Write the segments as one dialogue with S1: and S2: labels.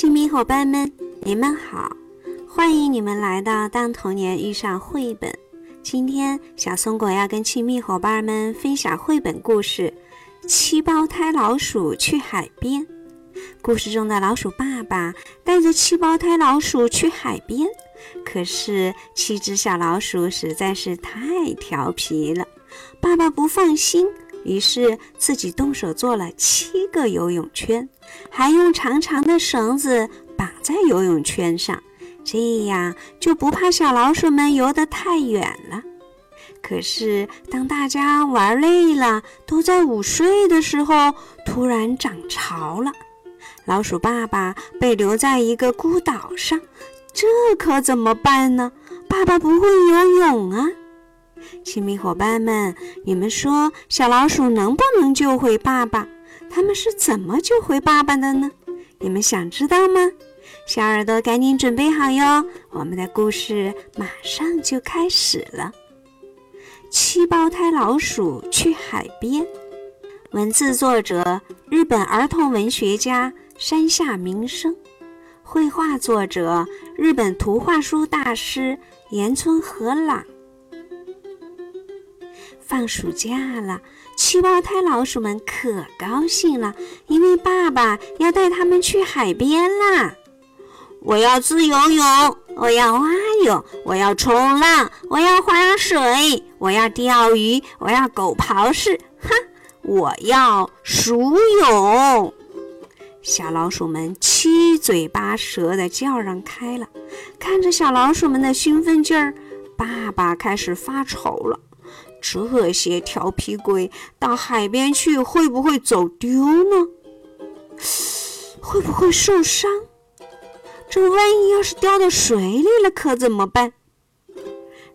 S1: 亲密伙伴们，你们好！欢迎你们来到《当童年遇上绘本》。今天，小松果要跟亲密伙伴们分享绘本故事《七胞胎老鼠去海边》。故事中的老鼠爸爸带着七胞胎老鼠去海边，可是七只小老鼠实在是太调皮了，爸爸不放心。于是自己动手做了七个游泳圈，还用长长的绳子绑在游泳圈上，这样就不怕小老鼠们游得太远了。可是当大家玩累了，都在午睡的时候，突然涨潮了，老鼠爸爸被留在一个孤岛上，这可怎么办呢？爸爸不会游泳啊！亲密伙伴们，你们说小老鼠能不能救回爸爸？他们是怎么救回爸爸的呢？你们想知道吗？小耳朵赶紧准备好哟，我们的故事马上就开始了。七胞胎老鼠去海边，文字作者日本儿童文学家山下明生，绘画作者日本图画书大师岩村和朗。放暑假了，七胞胎老鼠们可高兴了，因为爸爸要带他们去海边啦！我要自由泳，我要蛙泳，我要冲浪，我要划水，我要钓鱼，我要狗刨式，哈！我要鼠泳！小老鼠们七嘴八舌地叫嚷开了，看着小老鼠们的兴奋劲儿，爸爸开始发愁了。这些调皮鬼到海边去会不会走丢呢？会不会受伤？这万一要是掉到水里了，可怎么办？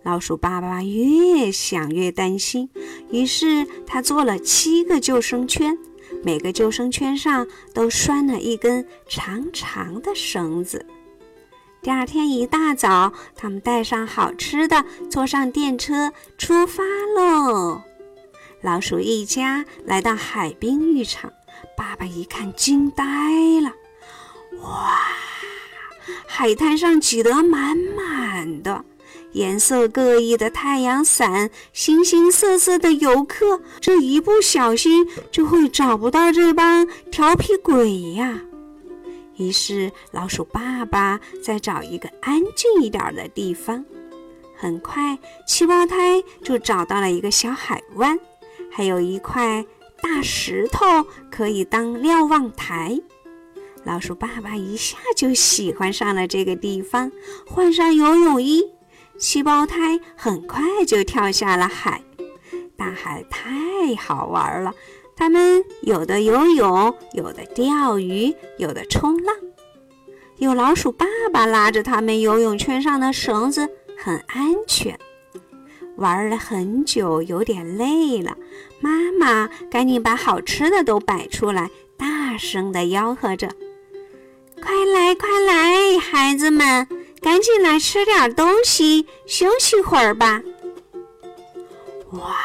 S1: 老鼠爸爸越想越担心，于是他做了七个救生圈，每个救生圈上都拴了一根长长的绳子。第二天一大早，他们带上好吃的，坐上电车出发喽。老鼠一家来到海滨浴场，爸爸一看惊呆了：哇，海滩上挤得满满的，颜色各异的太阳伞，形形色色的游客，这一不小心就会找不到这帮调皮鬼呀！于是，老鼠爸爸再找一个安静一点的地方。很快，七胞胎就找到了一个小海湾，还有一块大石头可以当瞭望台。老鼠爸爸一下就喜欢上了这个地方，换上游泳衣，七胞胎很快就跳下了海。大海太好玩了。他们有的游泳，有的钓鱼，有的冲浪。有老鼠爸爸拉着他们，游泳圈上的绳子很安全。玩了很久，有点累了，妈妈赶紧把好吃的都摆出来，大声地吆喝着：“快来，快来，孩子们，赶紧来吃点东西，休息会儿吧！”哇！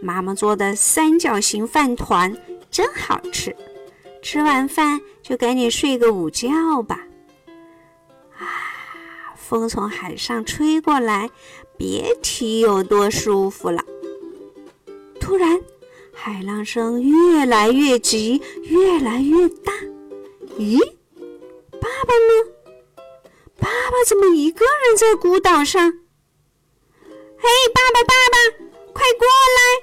S1: 妈妈做的三角形饭团真好吃，吃完饭就赶紧睡个午觉吧。啊，风从海上吹过来，别提有多舒服了。突然，海浪声越来越急，越来越大。咦，爸爸呢？爸爸怎么一个人在孤岛上？嘿，爸爸，爸爸，快过来！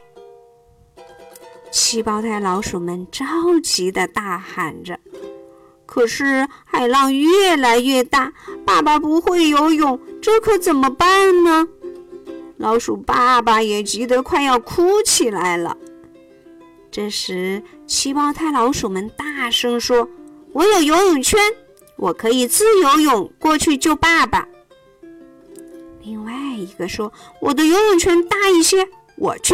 S1: 七胞胎老鼠们着急地大喊着，可是海浪越来越大，爸爸不会游泳，这可怎么办呢？老鼠爸爸也急得快要哭起来了。这时，七胞胎老鼠们大声说：“我有游泳圈，我可以自由泳过去救爸爸。”另外一个说：“我的游泳圈大一些，我去。”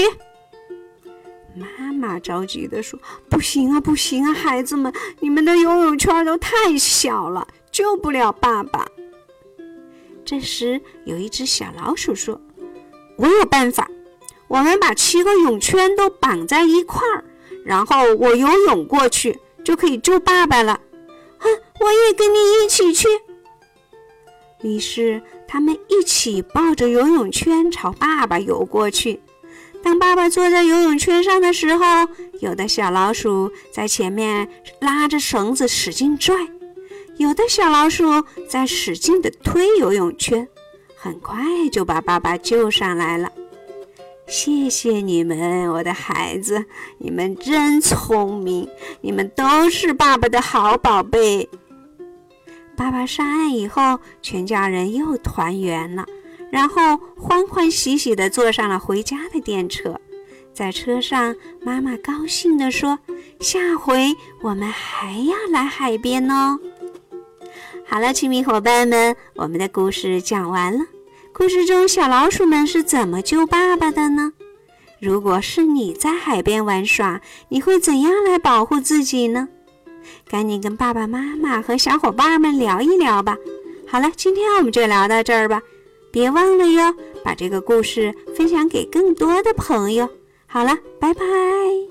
S1: 妈妈着急地说：“不行啊，不行啊，孩子们，你们的游泳圈都太小了，救不了爸爸。”这时，有一只小老鼠说：“我有办法，我们把七个泳圈都绑在一块儿，然后我游泳过去，就可以救爸爸了。”哼，我也跟你一起去。于是，他们一起抱着游泳圈朝爸爸游过去。当爸爸坐在游泳圈上的时候，有的小老鼠在前面拉着绳子使劲拽，有的小老鼠在使劲地推游泳圈，很快就把爸爸救上来了。谢谢你们，我的孩子，你们真聪明，你们都是爸爸的好宝贝。爸爸上岸以后，全家人又团圆了。然后欢欢喜喜地坐上了回家的电车，在车上，妈妈高兴地说：“下回我们还要来海边哦。”好了，亲密伙伴们，我们的故事讲完了。故事中小老鼠们是怎么救爸爸的呢？如果是你在海边玩耍，你会怎样来保护自己呢？赶紧跟爸爸妈妈和小伙伴们聊一聊吧。好了，今天我们就聊到这儿吧。别忘了哟，把这个故事分享给更多的朋友。好了，拜拜。